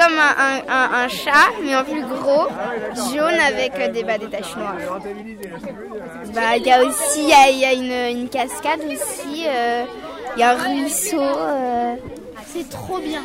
comme un, chat, mais en plus gros, jaune avec euh, des, bah, des taches noires. Bah, il y a aussi y a, une, cascade aussi, euh, il y a un ruisseau. Euh. C'est trop bien.